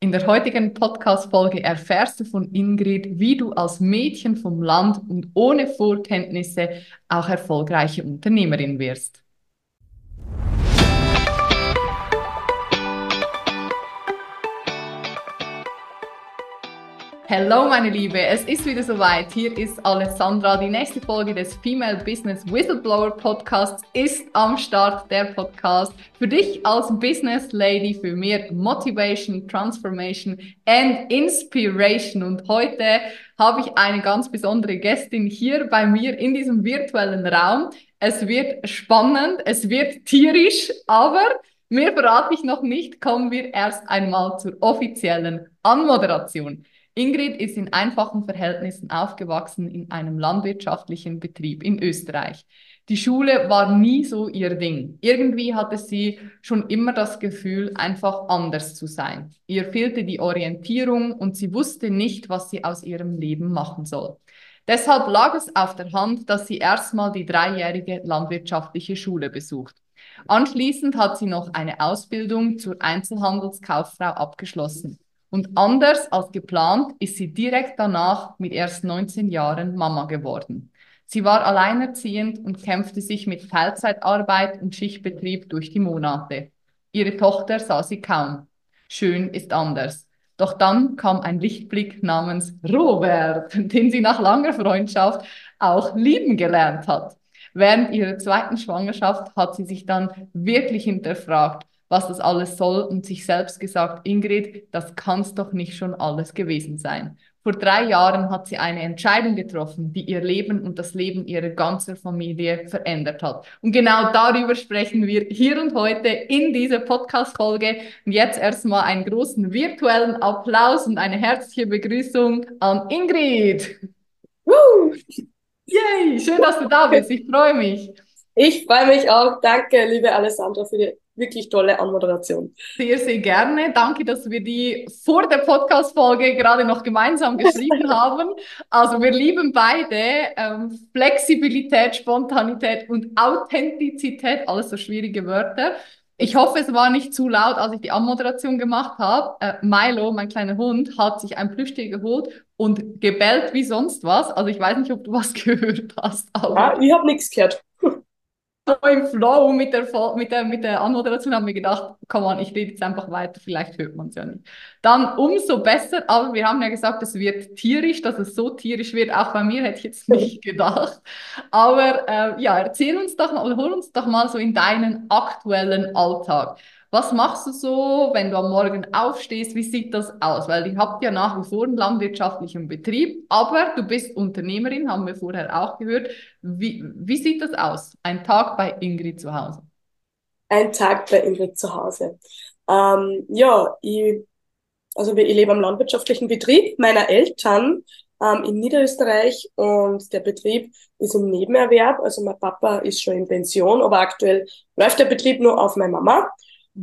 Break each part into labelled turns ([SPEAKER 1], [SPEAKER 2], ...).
[SPEAKER 1] In der heutigen Podcast-Folge erfährst du von Ingrid, wie du als Mädchen vom Land und ohne Vorkenntnisse auch erfolgreiche Unternehmerin wirst. Hallo meine Liebe, es ist wieder soweit. Hier ist Alessandra. Die nächste Folge des Female Business Whistleblower Podcasts ist am Start. Der Podcast für dich als Business Lady für mehr Motivation, Transformation and Inspiration. Und heute habe ich eine ganz besondere Gästin hier bei mir in diesem virtuellen Raum. Es wird spannend, es wird tierisch, aber Mehr verrate ich noch nicht, kommen wir erst einmal zur offiziellen Anmoderation. Ingrid ist in einfachen Verhältnissen aufgewachsen in einem landwirtschaftlichen Betrieb in Österreich. Die Schule war nie so ihr Ding. Irgendwie hatte sie schon immer das Gefühl, einfach anders zu sein. Ihr fehlte die Orientierung und sie wusste nicht, was sie aus ihrem Leben machen soll. Deshalb lag es auf der Hand, dass sie erstmal die dreijährige landwirtschaftliche Schule besucht. Anschließend hat sie noch eine Ausbildung zur Einzelhandelskauffrau abgeschlossen. Und anders als geplant ist sie direkt danach mit erst 19 Jahren Mama geworden. Sie war alleinerziehend und kämpfte sich mit Teilzeitarbeit und Schichtbetrieb durch die Monate. Ihre Tochter sah sie kaum. Schön ist anders. Doch dann kam ein Lichtblick namens Robert, den sie nach langer Freundschaft auch lieben gelernt hat. Während ihrer zweiten Schwangerschaft hat sie sich dann wirklich hinterfragt, was das alles soll und sich selbst gesagt, Ingrid, das kann's doch nicht schon alles gewesen sein. Vor drei Jahren hat sie eine Entscheidung getroffen, die ihr Leben und das Leben ihrer ganzen Familie verändert hat. Und genau darüber sprechen wir hier und heute in dieser Podcast-Folge. Und jetzt erstmal einen großen virtuellen Applaus und eine herzliche Begrüßung an Ingrid. Woo! Yay! Schön, dass du da bist. Ich freue mich.
[SPEAKER 2] Ich freue mich auch. Danke, liebe Alessandra, für die wirklich tolle Anmoderation.
[SPEAKER 1] Sehr, sehr gerne. Danke, dass wir die vor der Podcast-Folge gerade noch gemeinsam geschrieben haben. Also wir lieben beide ähm, Flexibilität, Spontanität und Authentizität, alles so schwierige Wörter. Ich hoffe, es war nicht zu laut, als ich die Anmoderation gemacht habe. Äh, Milo, mein kleiner Hund, hat sich ein Plüschtier geholt und gebellt wie sonst was. Also ich weiß nicht, ob du was gehört hast.
[SPEAKER 2] Aber ja, ich habe nichts gehört
[SPEAKER 1] so im Flow mit der, mit der, mit der Anmoderation haben wir gedacht, komm on, ich rede jetzt einfach weiter, vielleicht hört man es ja nicht. Dann umso besser, aber wir haben ja gesagt, es wird tierisch, dass es so tierisch wird, auch bei mir hätte ich jetzt nicht gedacht. Aber äh, ja, erzähl uns doch mal, oder hol uns doch mal so in deinen aktuellen Alltag. Was machst du so, wenn du am Morgen aufstehst? Wie sieht das aus? Weil ihr habt ja nach wie vor einen landwirtschaftlichen Betrieb, aber du bist Unternehmerin, haben wir vorher auch gehört. Wie, wie sieht das aus? Ein Tag bei Ingrid zu Hause?
[SPEAKER 2] Ein Tag bei Ingrid zu Hause. Ähm, ja, ich, also ich lebe am landwirtschaftlichen Betrieb meiner Eltern ähm, in Niederösterreich und der Betrieb ist im Nebenerwerb. Also mein Papa ist schon in Pension, aber aktuell läuft der Betrieb nur auf meine Mama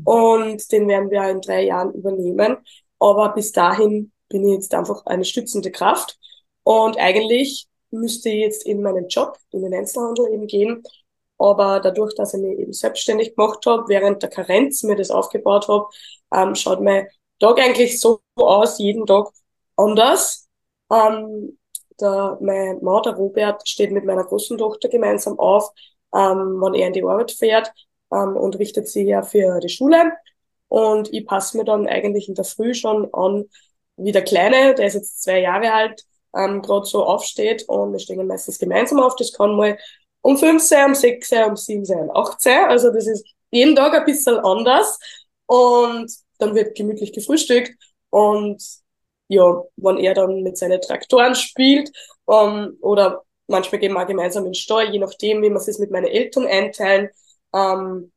[SPEAKER 2] und den werden wir in drei Jahren übernehmen. Aber bis dahin bin ich jetzt einfach eine stützende Kraft und eigentlich müsste ich jetzt in meinen Job, in den Einzelhandel eben gehen. Aber dadurch, dass ich mich eben selbstständig gemacht habe, während der Karenz mir das aufgebaut habe, ähm, schaut mein Tag eigentlich so aus, jeden Tag anders. Ähm, der, mein Mann, der Robert, steht mit meiner großen Tochter gemeinsam auf, ähm, wenn er in die Arbeit fährt ähm, und richtet sie ja für die Schule. Und ich passe mir dann eigentlich in der Früh schon an, wie der Kleine, der ist jetzt zwei Jahre alt, ähm, gerade so aufsteht und wir stehen meistens gemeinsam auf. Das kann mal um fünf sein, um sechs sein, um sieben sein, um acht sein. Also das ist jeden Tag ein bisschen anders. Und dann wird gemütlich gefrühstückt und ja, wenn er dann mit seinen Traktoren spielt ähm, oder manchmal gehen wir auch gemeinsam in den Stall, je nachdem, wie wir es mit meinen Eltern einteilen, ähm,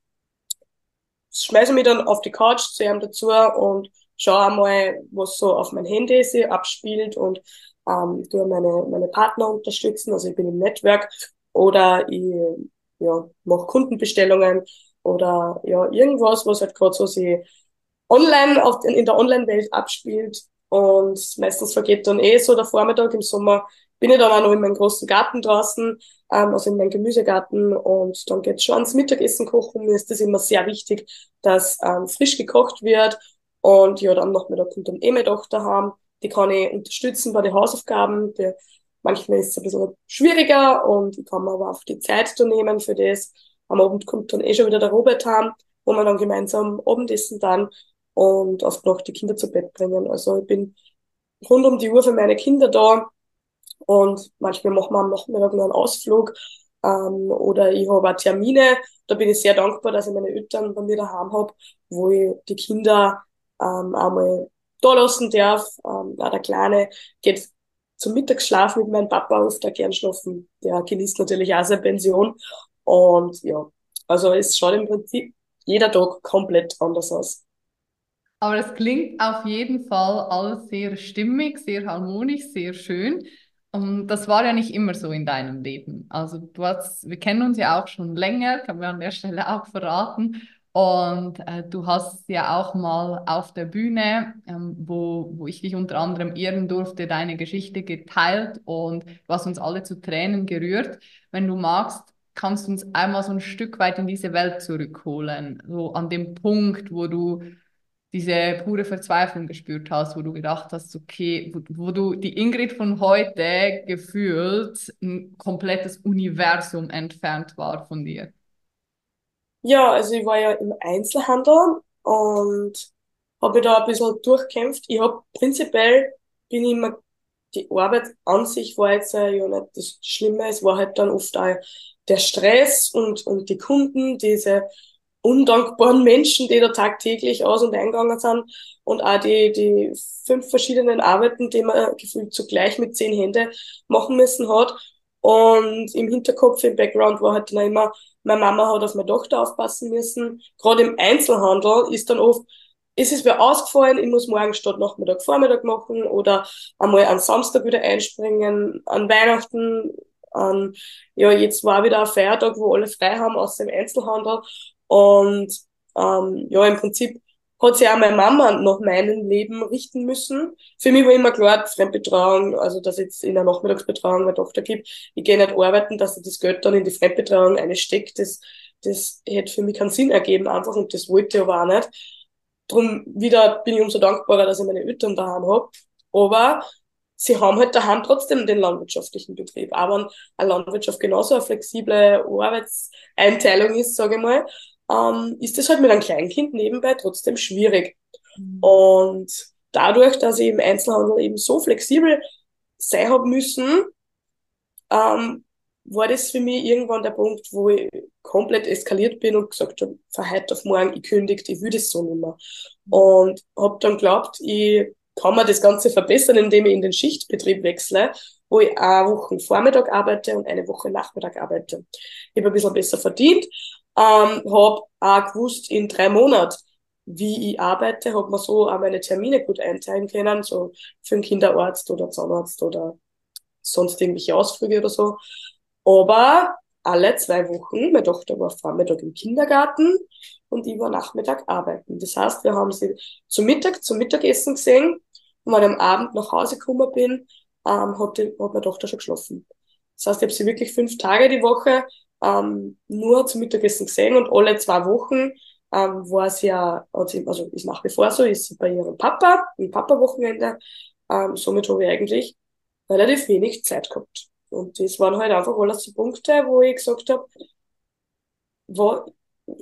[SPEAKER 2] schmeiße mich dann auf die Couch zu ihm dazu und schaue einmal, was so auf mein Handy sich abspielt und ähm, tue meine, meine Partner unterstützen. Also ich bin im Network oder ich ja, mache Kundenbestellungen oder ja, irgendwas, was halt gerade so sich online auf, in der Online-Welt abspielt. Und meistens vergeht dann eh so der Vormittag im Sommer, bin ich dann auch noch in meinem großen Garten draußen, ähm, also in meinem Gemüsegarten und dann geht's schon ans Mittagessen kochen. Mir ist das immer sehr wichtig, dass ähm, frisch gekocht wird Und ja, dann Nachmittag kommt dann eh meine Tochter heim. Die kann ich unterstützen bei den Hausaufgaben. Die, manchmal ist es ein bisschen schwieriger und ich kann mir aber auch die Zeit da nehmen für das. Am Abend kommt dann eh schon wieder der Robert heim, wo wir dann gemeinsam Abendessen dann und oft noch die Kinder zu Bett bringen. Also ich bin rund um die Uhr für meine Kinder da und manchmal machen wir am Nachmittag noch einen Ausflug ähm, oder ich habe auch Termine. Da bin ich sehr dankbar, dass ich meine Eltern bei mir daheim habe, wo ich die Kinder ähm, einmal da lassen darf. Ähm, auch der Kleine geht zum Mittagsschlaf mit meinem Papa oft auch gern schlafen. Der genießt natürlich auch seine Pension. Und ja, also es schaut im Prinzip jeder Tag komplett anders aus.
[SPEAKER 1] Aber es klingt auf jeden Fall alles sehr stimmig, sehr harmonisch, sehr schön. Und das war ja nicht immer so in deinem Leben. Also du hast, wir kennen uns ja auch schon länger, kann man an der Stelle auch verraten. Und äh, du hast ja auch mal auf der Bühne, ähm, wo, wo ich dich unter anderem ehren durfte, deine Geschichte geteilt und du hast uns alle zu Tränen gerührt. Wenn du magst, kannst du uns einmal so ein Stück weit in diese Welt zurückholen, so an dem Punkt, wo du diese pure Verzweiflung gespürt hast, wo du gedacht hast, okay, wo, wo, du die Ingrid von heute gefühlt ein komplettes Universum entfernt war von dir?
[SPEAKER 2] Ja, also ich war ja im Einzelhandel und habe da ein bisschen durchkämpft. Ich habe prinzipiell bin ich immer die Arbeit an sich war jetzt ja nicht das Schlimme, es war halt dann oft auch der Stress und, und die Kunden, diese undankbaren Menschen, die da tagtäglich aus- und eingegangen sind und auch die, die fünf verschiedenen Arbeiten, die man gefühlt zugleich mit zehn Händen machen müssen hat. Und im Hinterkopf, im Background war halt dann immer, meine Mama hat auf meine Tochter aufpassen müssen. Gerade im Einzelhandel ist dann oft, ist es mir ausgefallen, ich muss morgen statt Nachmittag Vormittag machen oder einmal am Samstag wieder einspringen, an Weihnachten, an, ja, jetzt war wieder ein Feiertag, wo alle frei haben aus dem Einzelhandel. Und ähm, ja, im Prinzip hat sich auch meine Mama nach meinem Leben richten müssen. Für mich war immer klar, Fremdbetreuung, also dass jetzt in der Nachmittagsbetreuung meine Tochter gibt, ich gehe nicht arbeiten, dass ich das Geld dann in die Fremdbetreuung einsteckt, das, das hätte für mich keinen Sinn ergeben einfach und das wollte ich aber auch nicht. Drum wieder bin ich umso dankbarer, dass ich meine Eltern daheim habe. Aber sie haben halt daheim trotzdem den landwirtschaftlichen Betrieb. Aber eine Landwirtschaft genauso eine flexible Arbeitseinteilung ist, sage ich mal, ähm, ist das halt mit einem Kleinkind nebenbei trotzdem schwierig. Mhm. Und dadurch, dass ich im Einzelhandel eben so flexibel sein habe müssen, ähm, war das für mich irgendwann der Punkt, wo ich komplett eskaliert bin und gesagt habe, von heute auf morgen, ich kündigt, ich will das so nicht mehr. Und habe dann geglaubt, ich kann man das Ganze verbessern, indem ich in den Schichtbetrieb wechsle, wo ich eine Woche Vormittag arbeite und eine Woche Nachmittag arbeite. Ich habe ein bisschen besser verdient, ähm, habe auch gewusst, in drei Monaten, wie ich arbeite, habe mir so auch meine Termine gut einteilen können, so für einen Kinderarzt oder Zahnarzt oder sonst irgendwelche Ausflüge oder so. Aber alle zwei Wochen, meine Tochter war Vormittag im Kindergarten und ich war Nachmittag arbeiten. Das heißt, wir haben sie zum Mittag, zum Mittagessen gesehen und wenn ich am Abend nach Hause gekommen bin, ähm, hat, die, hat meine Tochter schon geschlafen. Das heißt, ich habe sie wirklich fünf Tage die Woche ähm, nur zum Mittagessen gesehen und alle zwei Wochen ähm, war sie ja, sie, also ist nach wie vor so, ist sie bei ihrem Papa, im Papa-Wochenende. Ähm, somit habe ich eigentlich relativ wenig Zeit gehabt. Und das waren halt einfach alles die Punkte, wo ich gesagt habe,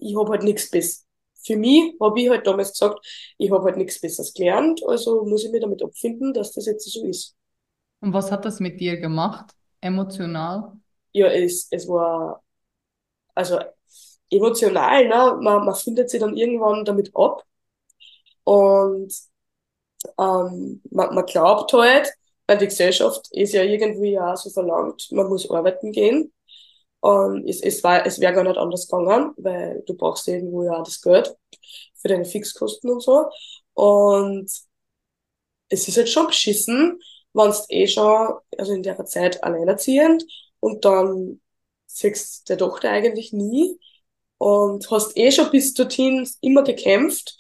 [SPEAKER 2] ich habe halt nichts Besseres. Für mich habe ich halt damals gesagt, ich habe halt nichts Besseres gelernt, also muss ich mich damit abfinden, dass das jetzt so ist.
[SPEAKER 1] Und was hat das mit dir gemacht, emotional?
[SPEAKER 2] Ja, es, es war also emotional, ne? man, man findet sich dann irgendwann damit ab und ähm, man, man glaubt halt, weil die Gesellschaft ist ja irgendwie ja so verlangt, man muss arbeiten gehen. Und es, es, war, es wäre gar nicht anders gegangen, weil du brauchst irgendwo ja das Geld für deine Fixkosten und so. Und es ist halt schon beschissen, wenn eh schon, also in der Zeit alleinerziehend und dann siehst der Tochter eigentlich nie und hast eh schon bis dorthin immer gekämpft,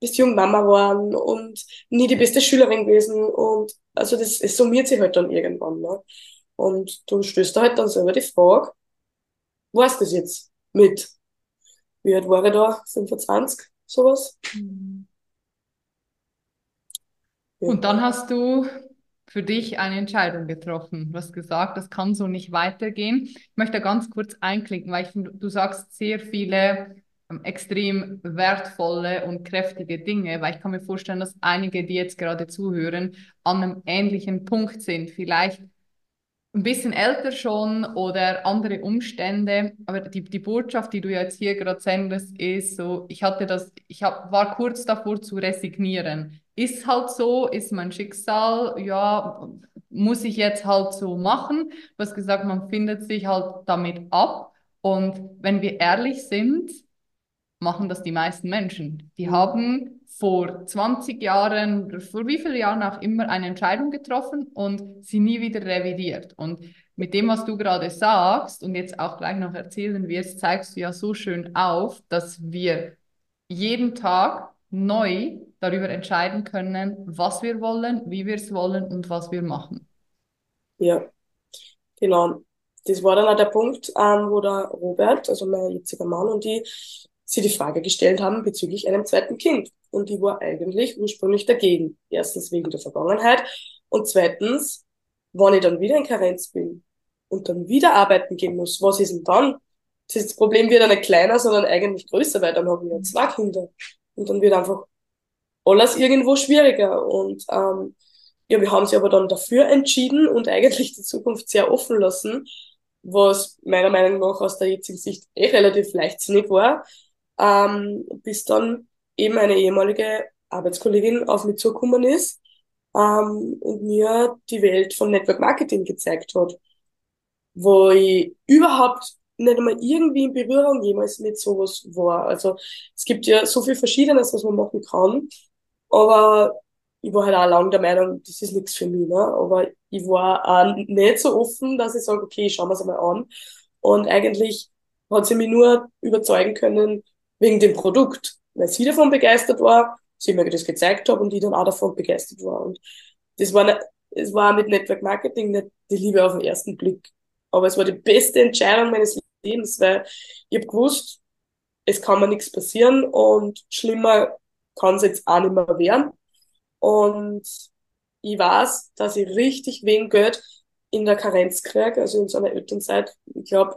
[SPEAKER 2] bist jung Mama geworden und nie die beste Schülerin gewesen und also das es summiert sich halt dann irgendwann. Ne? Und du stößt da halt dann selber die Frage, was das jetzt mit, wie alt war ich da, 25, sowas? Mhm.
[SPEAKER 1] Und dann hast du für dich eine Entscheidung getroffen. Du hast gesagt, das kann so nicht weitergehen. Ich möchte ganz kurz einklinken, weil ich du sagst sehr viele ähm, extrem wertvolle und kräftige Dinge, weil ich kann mir vorstellen, dass einige, die jetzt gerade zuhören, an einem ähnlichen Punkt sind. Vielleicht ein bisschen älter schon oder andere Umstände. Aber die, die Botschaft, die du jetzt hier gerade sendest, ist so, ich hatte das, ich hab, war kurz davor zu resignieren. Ist halt so, ist mein Schicksal, ja, muss ich jetzt halt so machen. Du hast gesagt, man findet sich halt damit ab. Und wenn wir ehrlich sind, machen das die meisten Menschen. Die mhm. haben vor 20 Jahren, vor wie vielen Jahren auch immer eine Entscheidung getroffen und sie nie wieder revidiert. Und mit dem, was du gerade sagst und jetzt auch gleich noch erzählen wirst, zeigst du ja so schön auf, dass wir jeden Tag neu darüber entscheiden können, was wir wollen, wie wir es wollen und was wir machen.
[SPEAKER 2] Ja, genau. Das war dann auch der Punkt, ähm, wo der Robert, also mein jetziger Mann und die, sie die Frage gestellt haben bezüglich einem zweiten Kind. Und die war eigentlich ursprünglich dagegen. Erstens wegen der Vergangenheit und zweitens, wenn ich dann wieder in Karenz bin und dann wieder arbeiten gehen muss, was ist denn dann? Das Problem wird dann nicht kleiner, sondern eigentlich größer, weil dann habe ich ja zwei Kinder. Und dann wird einfach alles irgendwo schwieriger. Und ähm, ja, wir haben sie aber dann dafür entschieden und eigentlich die Zukunft sehr offen lassen, was meiner Meinung nach aus der jetzigen Sicht eh relativ leichtsinnig war, ähm, bis dann eben eine ehemalige Arbeitskollegin auf mich zugekommen ist ähm, und mir die Welt von Network Marketing gezeigt hat, wo ich überhaupt nicht einmal irgendwie in Berührung jemals mit sowas war. Also es gibt ja so viel Verschiedenes, was man machen kann, aber ich war halt auch lange der Meinung, das ist nichts für mich. Ne? Aber ich war auch nicht so offen, dass ich sage, okay, ich schaue mir es einmal an. Und eigentlich hat sie mich nur überzeugen können, wegen dem Produkt, weil sie davon begeistert war, sie mir das gezeigt hat und ich dann auch davon begeistert war. Und das war, nicht, es war mit Network Marketing nicht die Liebe auf den ersten Blick. Aber es war die beste Entscheidung meines Lebens, weil ich habe gewusst, es kann mir nichts passieren und schlimmer kann es jetzt auch nicht mehr werden. Und ich weiß, dass ich richtig wenig Geld in der Karenz kriege, also in so einer Elternzeit. Ich glaube,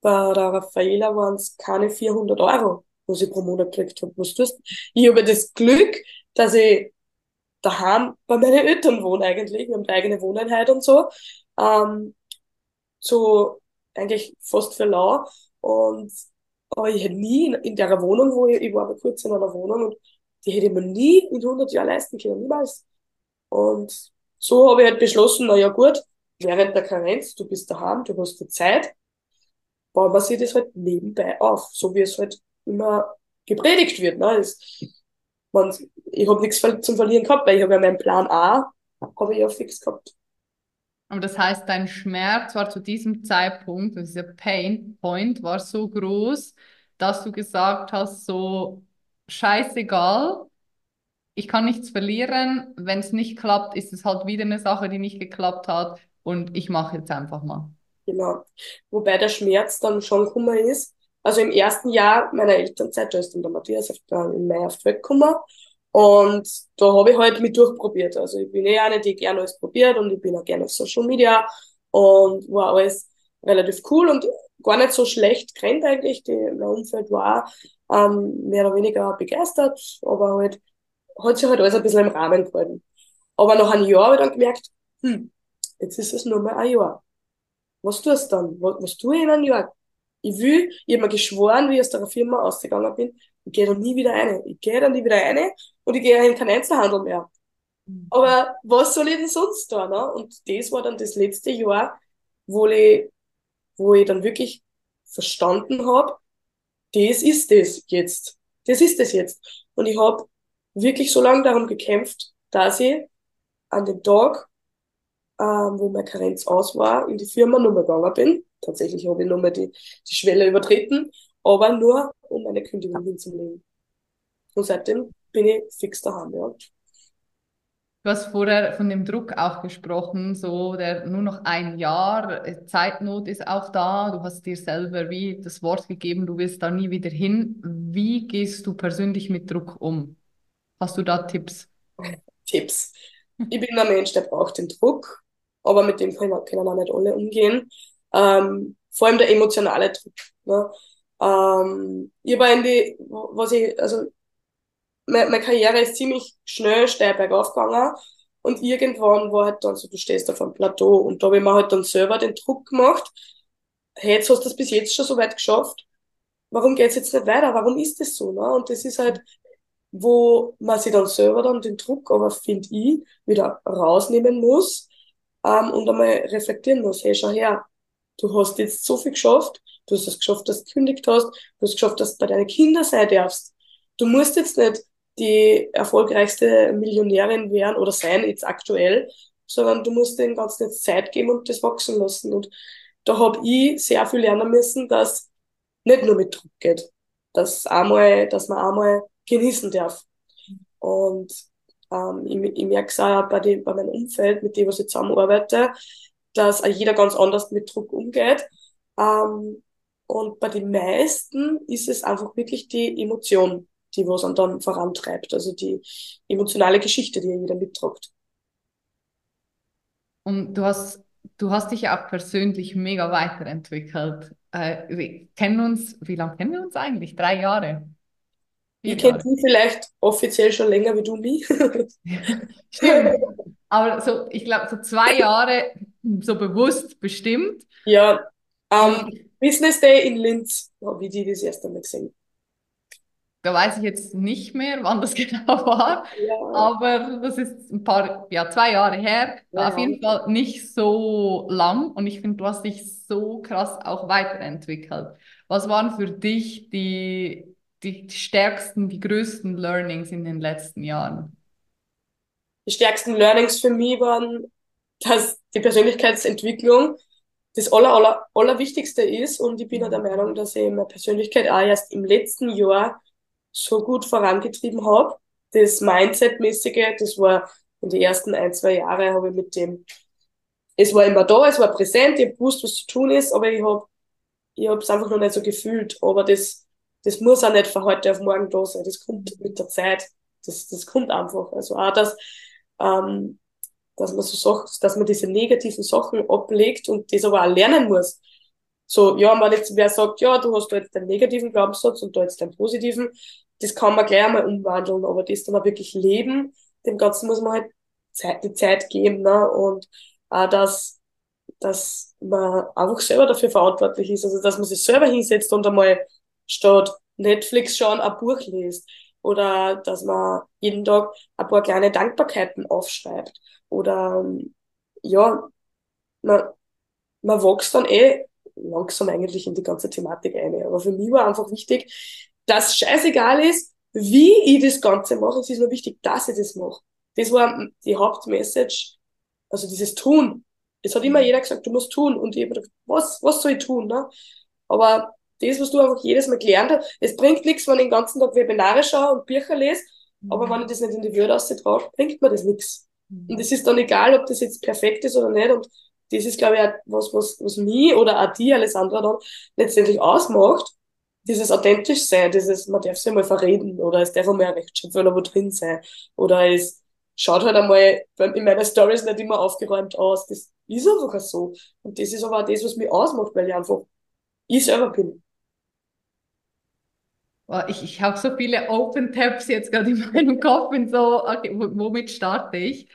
[SPEAKER 2] bei der Raffaela waren es keine 400 Euro was ich pro Monat gekriegt habe. Was tust Ich habe das Glück, dass ich daheim bei meinen Eltern wohne eigentlich. Wir haben eine eigene Wohneinheit und so. Ähm, so eigentlich fast für lau. Und aber ich hätte nie in, in der Wohnung, wo ich, ich war kurz in einer Wohnung und die hätte mir nie in 100 Jahren leisten können, niemals. Und so habe ich halt beschlossen, na ja gut, während der Karenz, du bist daheim, du hast die Zeit, bauen wir sich das halt nebenbei auf, so wie es halt immer gepredigt wird. Ne? Das, man, ich habe nichts zum Verlieren gehabt, weil ich habe ja meinen Plan A, habe ich ja fix gehabt.
[SPEAKER 1] Aber das heißt, dein Schmerz war zu diesem Zeitpunkt, dieser Pain Point war so groß, dass du gesagt hast, so scheißegal, ich kann nichts verlieren. Wenn es nicht klappt, ist es halt wieder eine Sache, die nicht geklappt hat und ich mache jetzt einfach mal.
[SPEAKER 2] Genau. Wobei der Schmerz dann schon gekommen ist, also im ersten Jahr meiner Elternzeit, da ist dann der Matthias auf, äh, im Mai auf die Welt gekommen. Und da habe ich halt mit durchprobiert. Also ich bin eh eine, die gerne alles probiert und ich bin auch gerne auf Social Media und war alles relativ cool und gar nicht so schlecht gerannt eigentlich. Die, mein Umfeld war ähm, mehr oder weniger begeistert, aber halt hat sich halt alles ein bisschen im Rahmen gehalten. Aber nach einem Jahr habe ich dann gemerkt, hm, jetzt ist es nur mal ein Jahr. Was tust du dann? Was, was tue ich in einem Jahr? Ich will, ich habe mir geschworen, wie ich aus der Firma ausgegangen bin, ich gehe da nie wieder rein. Ich gehe da nie wieder rein und ich gehe in keinen Einzelhandel mehr. Mhm. Aber was soll ich denn sonst da? Ne? Und das war dann das letzte Jahr, wo ich, wo ich dann wirklich verstanden habe, das ist es jetzt. Das ist es jetzt. Und ich habe wirklich so lange darum gekämpft, dass ich an dem Tag, ähm, wo meine Karenz aus war, in die Firma nochmal gegangen bin tatsächlich habe ich nochmal die, die Schwelle übertreten, aber nur, um eine Kündigung hinzulegen. Und seitdem bin ich fix daheim, ja.
[SPEAKER 1] Du hast vorher von dem Druck auch gesprochen, so der nur noch ein Jahr, äh, Zeitnot ist auch da. Du hast dir selber wie das Wort gegeben, du willst da nie wieder hin. Wie gehst du persönlich mit Druck um? Hast du da Tipps?
[SPEAKER 2] Tipps. ich bin ein Mensch, der braucht den Druck, aber mit dem können, können auch nicht alle umgehen. Ähm, vor allem der emotionale Druck. Ne? Ähm, ich die, was ich, also meine, Karriere ist ziemlich schnell steil bergauf gegangen und irgendwann war halt dann so, du stehst auf einem Plateau und da habe ich mir halt dann selber den Druck gemacht, hey, jetzt hast du das bis jetzt schon so weit geschafft, warum geht's jetzt nicht weiter, warum ist das so, ne? Und das ist halt, wo man sich dann selber dann den Druck, aber finde ich, wieder rausnehmen muss ähm, und einmal reflektieren muss, hey, schau her, du hast jetzt so viel geschafft, du hast es geschafft, dass du gekündigt hast, du hast geschafft, dass du bei deinen Kindern sein darfst. Du musst jetzt nicht die erfolgreichste Millionärin werden oder sein, jetzt aktuell, sondern du musst den ganzen jetzt Zeit geben und das wachsen lassen. Und da habe ich sehr viel lernen müssen, dass nicht nur mit Druck geht, dass einmal, dass man einmal genießen darf. Und ähm, ich, ich merke es auch bei, dem, bei meinem Umfeld, mit dem was ich zusammenarbeite, dass auch jeder ganz anders mit Druck umgeht. Ähm, und bei den meisten ist es einfach wirklich die Emotion, die was dann vorantreibt, also die emotionale Geschichte, die jeder mittragt.
[SPEAKER 1] Und du hast, du hast dich ja auch persönlich mega weiterentwickelt. Äh, wir kennen uns, wie lange kennen wir uns eigentlich? Drei Jahre.
[SPEAKER 2] Vier ich kenne dich vielleicht offiziell schon länger wie du mich.
[SPEAKER 1] Stimmt. Aber so, ich glaube, so zwei Jahre so bewusst bestimmt.
[SPEAKER 2] Ja, um, Business Day in Linz habe ich die das erste Mal gesehen.
[SPEAKER 1] Da weiß ich jetzt nicht mehr, wann das genau war, ja. aber das ist ein paar, ja, zwei Jahre her. Ja. Auf jeden Fall nicht so lang und ich finde, du hast dich so krass auch weiterentwickelt. Was waren für dich die, die stärksten, die größten Learnings in den letzten Jahren?
[SPEAKER 2] Die stärksten Learnings für mich waren, dass die Persönlichkeitsentwicklung das aller, aller, allerwichtigste ist und ich bin ja der Meinung, dass ich meine Persönlichkeit auch erst im letzten Jahr so gut vorangetrieben habe. Das Mindset-mäßige, das war in den ersten ein, zwei Jahren habe ich mit dem, es war immer da, es war präsent, ich habe gewusst, was zu tun ist, aber ich habe ich habe es einfach noch nicht so gefühlt. Aber das, das muss auch nicht von heute auf morgen da sein. Das kommt mit der Zeit. Das, das kommt einfach. Also auch das, ähm, dass man so Sachen, dass man diese negativen Sachen ablegt und das aber auch lernen muss. So, ja, wenn jetzt wer sagt, ja, du hast da jetzt den negativen Glaubenssatz und da jetzt den positiven, das kann man gleich einmal umwandeln, aber das dann auch wirklich leben, dem Ganzen muss man halt Zeit, die Zeit geben, ne, und auch, dass, dass man einfach selber dafür verantwortlich ist, also, dass man sich selber hinsetzt und einmal statt Netflix schauen ein Buch liest. Oder dass man jeden Tag ein paar kleine Dankbarkeiten aufschreibt. Oder, ja, man, man wächst dann eh langsam eigentlich in die ganze Thematik ein. Aber für mich war einfach wichtig, dass scheißegal ist, wie ich das Ganze mache. Es ist nur wichtig, dass ich das mache. Das war die Hauptmessage. Also dieses Tun. Es hat immer jeder gesagt, du musst tun. Und ich habe gedacht, was, was soll ich tun? Ne? Aber das, was du einfach jedes Mal gelernt hast, es bringt nichts, wenn ich den ganzen Tag Webinare schaue und Bücher lese, mhm. aber wenn ich das nicht in die Würde drauf, bringt mir das nichts. Mhm. Und es ist dann egal, ob das jetzt perfekt ist oder nicht. Und das ist, glaube ich, auch was, was, was mich oder auch die, Alessandra, dann letztendlich ausmacht. Dieses authentisch sein, dieses, man darf sich mal verreden oder es darf einmal ein Rechtschreibfehler wo drin sein oder es schaut halt einmal in meiner Stories nicht immer aufgeräumt aus. Das ist einfach so. Und das ist aber auch das, was mich ausmacht, weil ich einfach ich selber bin.
[SPEAKER 1] Ich, ich habe so viele Open Tabs jetzt gerade in meinem Kopf und so, okay, womit starte ich?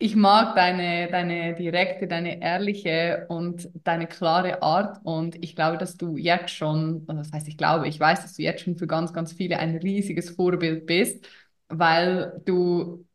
[SPEAKER 1] Ich mag deine, deine direkte, deine ehrliche und deine klare Art. Und ich glaube, dass du jetzt schon, das heißt, ich glaube, ich weiß, dass du jetzt schon für ganz, ganz viele ein riesiges Vorbild bist, weil du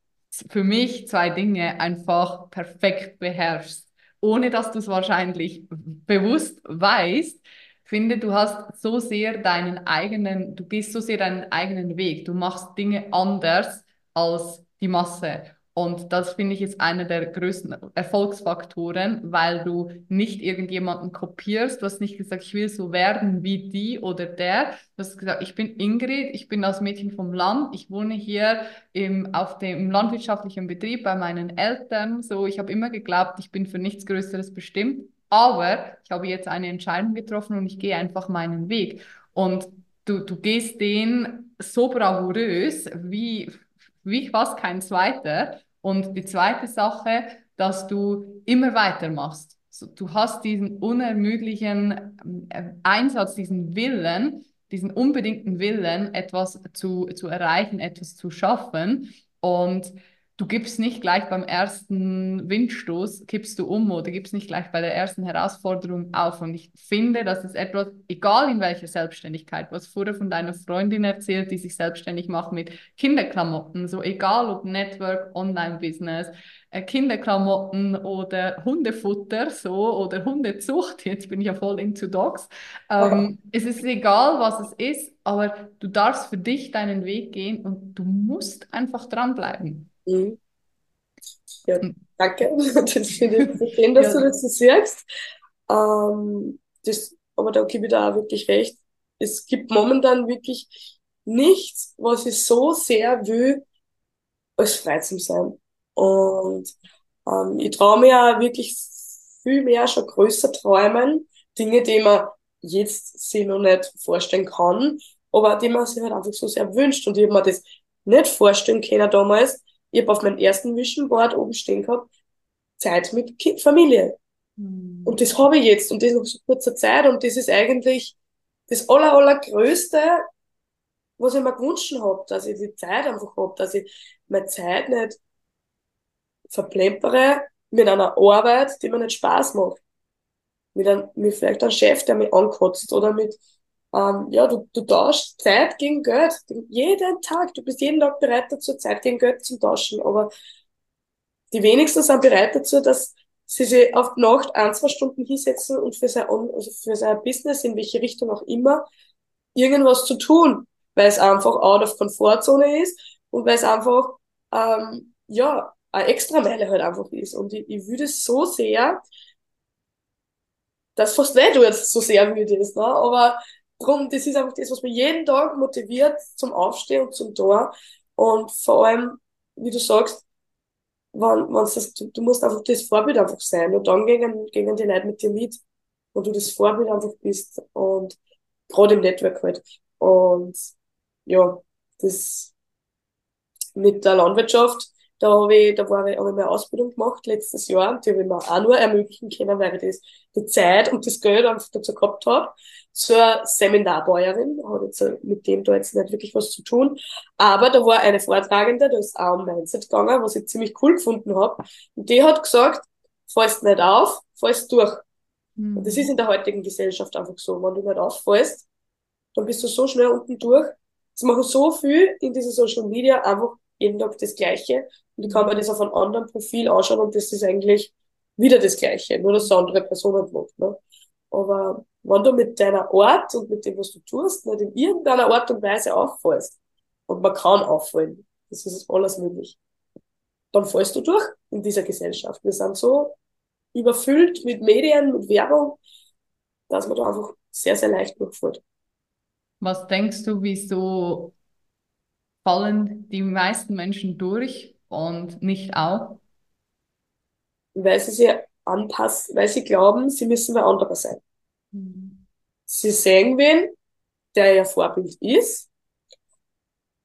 [SPEAKER 1] für mich zwei Dinge einfach perfekt beherrschst, ohne dass du es wahrscheinlich bewusst weißt. Finde, du hast so sehr deinen eigenen, du gehst so sehr deinen eigenen Weg. Du machst Dinge anders als die Masse. Und das finde ich ist einer der größten Erfolgsfaktoren, weil du nicht irgendjemanden kopierst. Du hast nicht gesagt, ich will so werden wie die oder der. Du hast gesagt, ich bin Ingrid, ich bin das Mädchen vom Land, ich wohne hier im, auf dem im landwirtschaftlichen Betrieb bei meinen Eltern. So, ich habe immer geglaubt, ich bin für nichts Größeres bestimmt. Aber ich habe jetzt eine Entscheidung getroffen und ich gehe einfach meinen Weg. Und du, du gehst den so bravourös wie wie fast kein zweiter. Und die zweite Sache, dass du immer weitermachst. Du hast diesen unermüdlichen äh, Einsatz, diesen Willen, diesen unbedingten Willen, etwas zu, zu erreichen, etwas zu schaffen. Und du gibst nicht gleich beim ersten Windstoß, kippst du um oder gibst nicht gleich bei der ersten Herausforderung auf. Und ich finde, das ist etwas, egal in welcher Selbstständigkeit, was vorher von deiner Freundin erzählt, die sich selbstständig macht mit Kinderklamotten, so egal ob Network, Online-Business, äh, Kinderklamotten oder Hundefutter, so oder Hundezucht. Jetzt bin ich ja voll into Dogs. Ähm, es ist egal, was es ist, aber du darfst für dich deinen Weg gehen und du musst einfach dranbleiben. Mhm.
[SPEAKER 2] Ja, danke. Das finde ich schön, dass ja. du das so sagst. Ähm, das, aber da gebe ich da auch wirklich recht. Es gibt momentan wirklich nichts, was ich so sehr will, als frei zu sein. Und ähm, ich traue mir auch wirklich viel mehr schon größer träumen. Dinge, die man jetzt sich noch nicht vorstellen kann, aber die man sich halt einfach so sehr wünscht. Und ich habe mir das nicht vorstellen können damals, ich habe auf meinem ersten Vision Board oben stehen gehabt, Zeit mit kind, Familie. Mhm. Und das habe ich jetzt und das nach so kurzer Zeit und das ist eigentlich das aller, allergrößte, was ich mir gewünscht habe, dass ich die Zeit einfach habe, dass ich meine Zeit nicht verplempere mit einer Arbeit, die mir nicht Spaß macht. Mit, einem, mit vielleicht einem Chef, der mich ankotzt oder mit ähm, ja, du, du tauschst Zeit gegen Geld. Jeden Tag. Du bist jeden Tag bereit dazu, Zeit gegen Geld zu tauschen. Aber die wenigsten sind bereit dazu, dass sie sich auf die Nacht ein, zwei Stunden hinsetzen und für sein, also für sein Business, in welche Richtung auch immer, irgendwas zu tun. Weil es einfach out of Komfortzone ist und weil es einfach, ähm, ja, eine extra Meile halt einfach ist. Und ich, ich würde es so sehr, dass fast weh tut, so sehr würde es, ne? Aber Drum, das ist einfach das, was mich jeden Tag motiviert zum Aufstehen und zum Tor. Und vor allem, wie du sagst, wenn's das, du, du musst einfach das Vorbild einfach sein. Und dann gehen, gehen die Leute mit dir mit. Und du das Vorbild einfach bist. Und gerade im Network halt. Und ja, das mit der Landwirtschaft, da habe ich, da war ich, habe ich meine Ausbildung gemacht letztes Jahr. Die habe ich mir auch nur ermöglichen können, weil ich das, die Zeit und das Geld einfach dazu gehabt habe zur Seminarbäuerin, hat jetzt mit dem da jetzt nicht wirklich was zu tun, aber da war eine Vortragende, da ist auch um Mindset gegangen, was ich ziemlich cool gefunden habe, und die hat gesagt, fallst nicht auf, fallst durch. Mhm. Und das ist in der heutigen Gesellschaft einfach so, wenn du nicht auffallst, dann bist du so schnell unten durch. Sie machen so viel in dieser Social Media, einfach jeden Tag das Gleiche. Und ich kann mir das auf einem anderen Profil anschauen und das ist eigentlich wieder das Gleiche, nur dass es andere Personen macht. Ne? Aber wenn du mit deiner Art und mit dem, was du tust, nicht in irgendeiner Art und Weise auffallst, und man kann auffallen, das ist alles möglich, dann fallst du durch in dieser Gesellschaft. Wir sind so überfüllt mit Medien, mit Werbung, dass man da einfach sehr, sehr leicht durchfällt.
[SPEAKER 1] Was denkst du, wieso fallen die meisten Menschen durch und nicht auf?
[SPEAKER 2] Weil sie sich anpassen, weil sie glauben, sie müssen wer anderer sein. Mhm. Sie sehen wen, der ihr Vorbild ist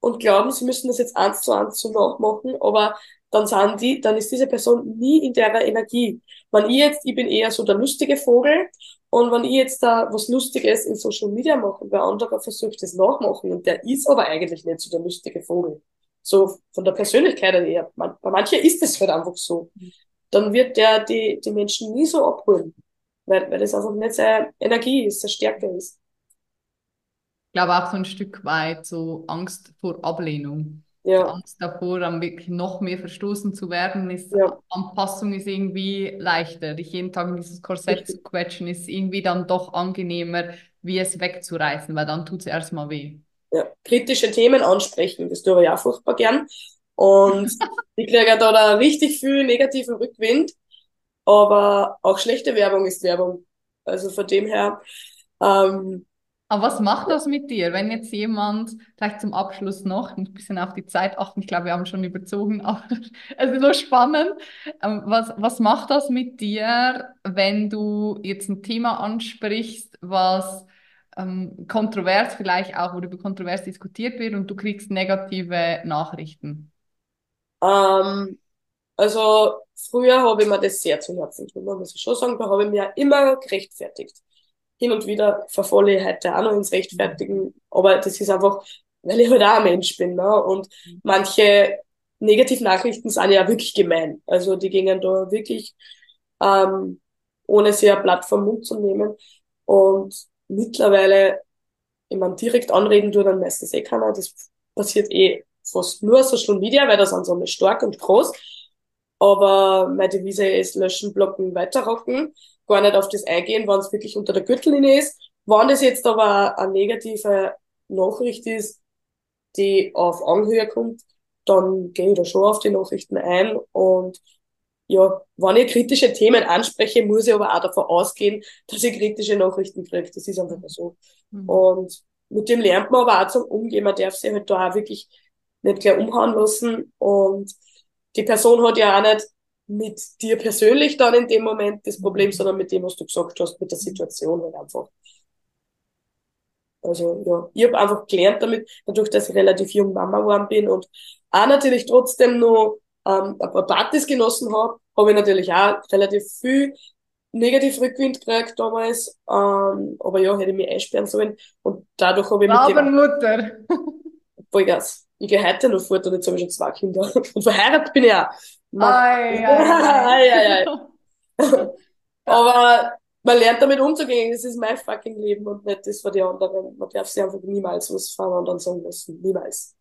[SPEAKER 2] und glauben, sie müssen das jetzt eins zu eins so nachmachen, aber dann sind die, dann ist diese Person nie in der Energie. Wenn ich jetzt, ich bin eher so der lustige Vogel und wenn ich jetzt da was Lustiges in Social Media mache und wer anderer versucht das nachmachen und der ist aber eigentlich nicht so der lustige Vogel. So von der Persönlichkeit her. bei manchen ist es halt einfach so. Mhm dann wird der die, die Menschen nie so abholen, weil, weil das einfach nicht seine Energie ist, seine Stärke ist.
[SPEAKER 1] Ich glaube auch so ein Stück weit so Angst vor Ablehnung.
[SPEAKER 2] Ja.
[SPEAKER 1] Angst davor, dann wirklich noch mehr verstoßen zu werden, ist ja. Anpassung ist irgendwie leichter. Dich jeden Tag in dieses Korsett Richtig. zu quetschen, ist irgendwie dann doch angenehmer, wie es wegzureißen, weil dann tut es erstmal weh.
[SPEAKER 2] Ja, kritische Themen ansprechen, das tue ich auch furchtbar gern. Und ich kriege da, da richtig viel negativen Rückwind. Aber auch schlechte Werbung ist Werbung. Also von dem her. Ähm,
[SPEAKER 1] aber was macht das mit dir, wenn jetzt jemand, vielleicht zum Abschluss noch, ein bisschen auf die Zeit achten, ich glaube, wir haben schon überzogen, aber es ist so spannend. Ähm, was, was macht das mit dir, wenn du jetzt ein Thema ansprichst, was ähm, kontrovers vielleicht auch oder über kontrovers diskutiert wird und du kriegst negative Nachrichten?
[SPEAKER 2] Ähm, Also früher habe ich mir das sehr zu Herzen genommen, muss ich schon sagen. Da habe ich mir immer gerechtfertigt. Hin und wieder verfalle ich heute auch noch ins Rechtfertigen, aber das ist einfach, weil ich halt auch ein Mensch bin. Ne? Und manche Negativnachrichten sind ja wirklich gemein. Also die gingen da wirklich, ähm, ohne ein Blatt vom Mund zu nehmen. Und mittlerweile, wenn man direkt anreden tut, dann meistens eh keiner. Das passiert eh fast nur Social Media, weil das sind so stark und groß. Aber meine Devise ist löschen, blocken, weiterrocken. Gar nicht auf das eingehen, wenn es wirklich unter der Gürtellinie ist. Wenn das jetzt aber eine negative Nachricht ist, die auf Anhöhe kommt, dann gehe ich da schon auf die Nachrichten ein. Und ja, wenn ich kritische Themen anspreche, muss ich aber auch davon ausgehen, dass ich kritische Nachrichten kriege. Das ist einfach so. Mhm. Und mit dem lernt man aber auch zum Umgehen. Man darf sich halt da auch wirklich nicht gleich umhauen lassen. Und die Person hat ja auch nicht mit dir persönlich dann in dem Moment das Problem, sondern mit dem, was du gesagt hast, mit der Situation halt einfach. Also ja, ich habe einfach gelernt damit, dadurch, dass ich relativ jung Mama geworden bin und auch natürlich trotzdem noch ähm, ein paar Partys genossen habe, habe ich natürlich auch relativ viel negativ Rückwind gekriegt damals. Ähm, aber ja, hätte ich mich einsperren sollen. Und dadurch habe ich
[SPEAKER 1] mit dem... Mutter!
[SPEAKER 2] Vollgas. Ich gehe heute noch fort und jetzt habe ich schon zwei Kinder. Und verheiratet bin ich auch.
[SPEAKER 1] Ai, ai.
[SPEAKER 2] ai, Aber man lernt damit umzugehen. Das ist mein fucking Leben und nicht das von den anderen. Man darf sich einfach niemals was von anderen sagen lassen. Niemals.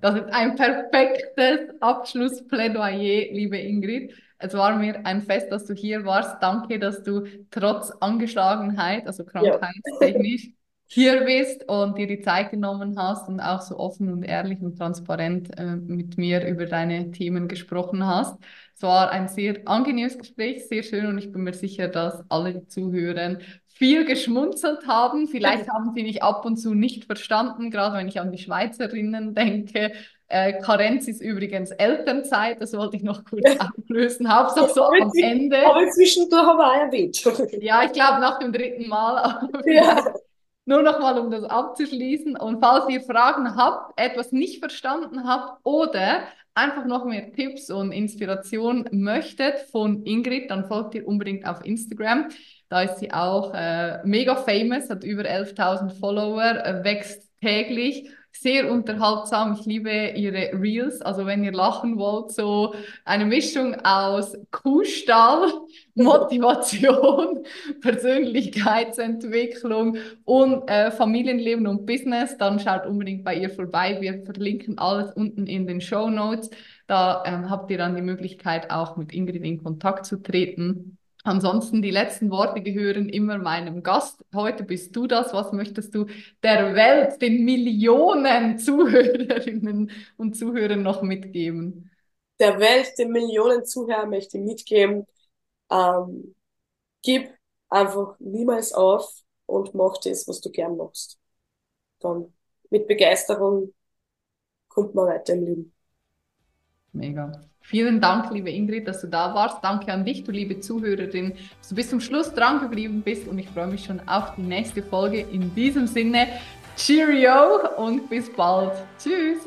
[SPEAKER 1] Das ist ein perfektes Abschlussplädoyer, liebe Ingrid. Es war mir ein Fest, dass du hier warst. Danke, dass du trotz Angeschlagenheit, also krankheitstechnisch, ja hier bist und dir die Zeit genommen hast und auch so offen und ehrlich und transparent äh, mit mir über deine Themen gesprochen hast. Es war ein sehr angenehmes Gespräch, sehr schön und ich bin mir sicher, dass alle die Zuhörer viel geschmunzelt haben. Vielleicht haben sie mich ab und zu nicht verstanden, gerade wenn ich an die Schweizerinnen denke. Äh, Karenz ist übrigens Elternzeit, das wollte ich noch kurz auflösen. Hauptsache so am Ende.
[SPEAKER 2] Aber zwischendurch habe ich auch erwähnt.
[SPEAKER 1] ja, ich glaube nach dem dritten Mal. ja. Nur nochmal, um das abzuschließen. Und falls ihr Fragen habt, etwas nicht verstanden habt oder einfach noch mehr Tipps und Inspiration möchtet von Ingrid, dann folgt ihr unbedingt auf Instagram. Da ist sie auch äh, mega famous, hat über 11.000 Follower, äh, wächst täglich sehr unterhaltsam. Ich liebe ihre Reels. Also wenn ihr lachen wollt, so eine Mischung aus Kuhstall, Motivation, Persönlichkeitsentwicklung und äh, Familienleben und Business, dann schaut unbedingt bei ihr vorbei. Wir verlinken alles unten in den Show Notes. Da ähm, habt ihr dann die Möglichkeit, auch mit Ingrid in Kontakt zu treten. Ansonsten die letzten Worte gehören immer meinem Gast. Heute bist du das. Was möchtest du der Welt, den Millionen Zuhörerinnen und Zuhörern noch mitgeben?
[SPEAKER 2] Der Welt, den Millionen Zuhörern möchte ich mitgeben, ähm, gib einfach niemals auf und mach das, was du gern machst. Dann mit Begeisterung kommt man weiter im Leben.
[SPEAKER 1] Mega. Vielen Dank, liebe Ingrid, dass du da warst. Danke an dich, du liebe Zuhörerin, dass du bis zum Schluss dran geblieben bist und ich freue mich schon auf die nächste Folge. In diesem Sinne, Cheerio und bis bald. Tschüss.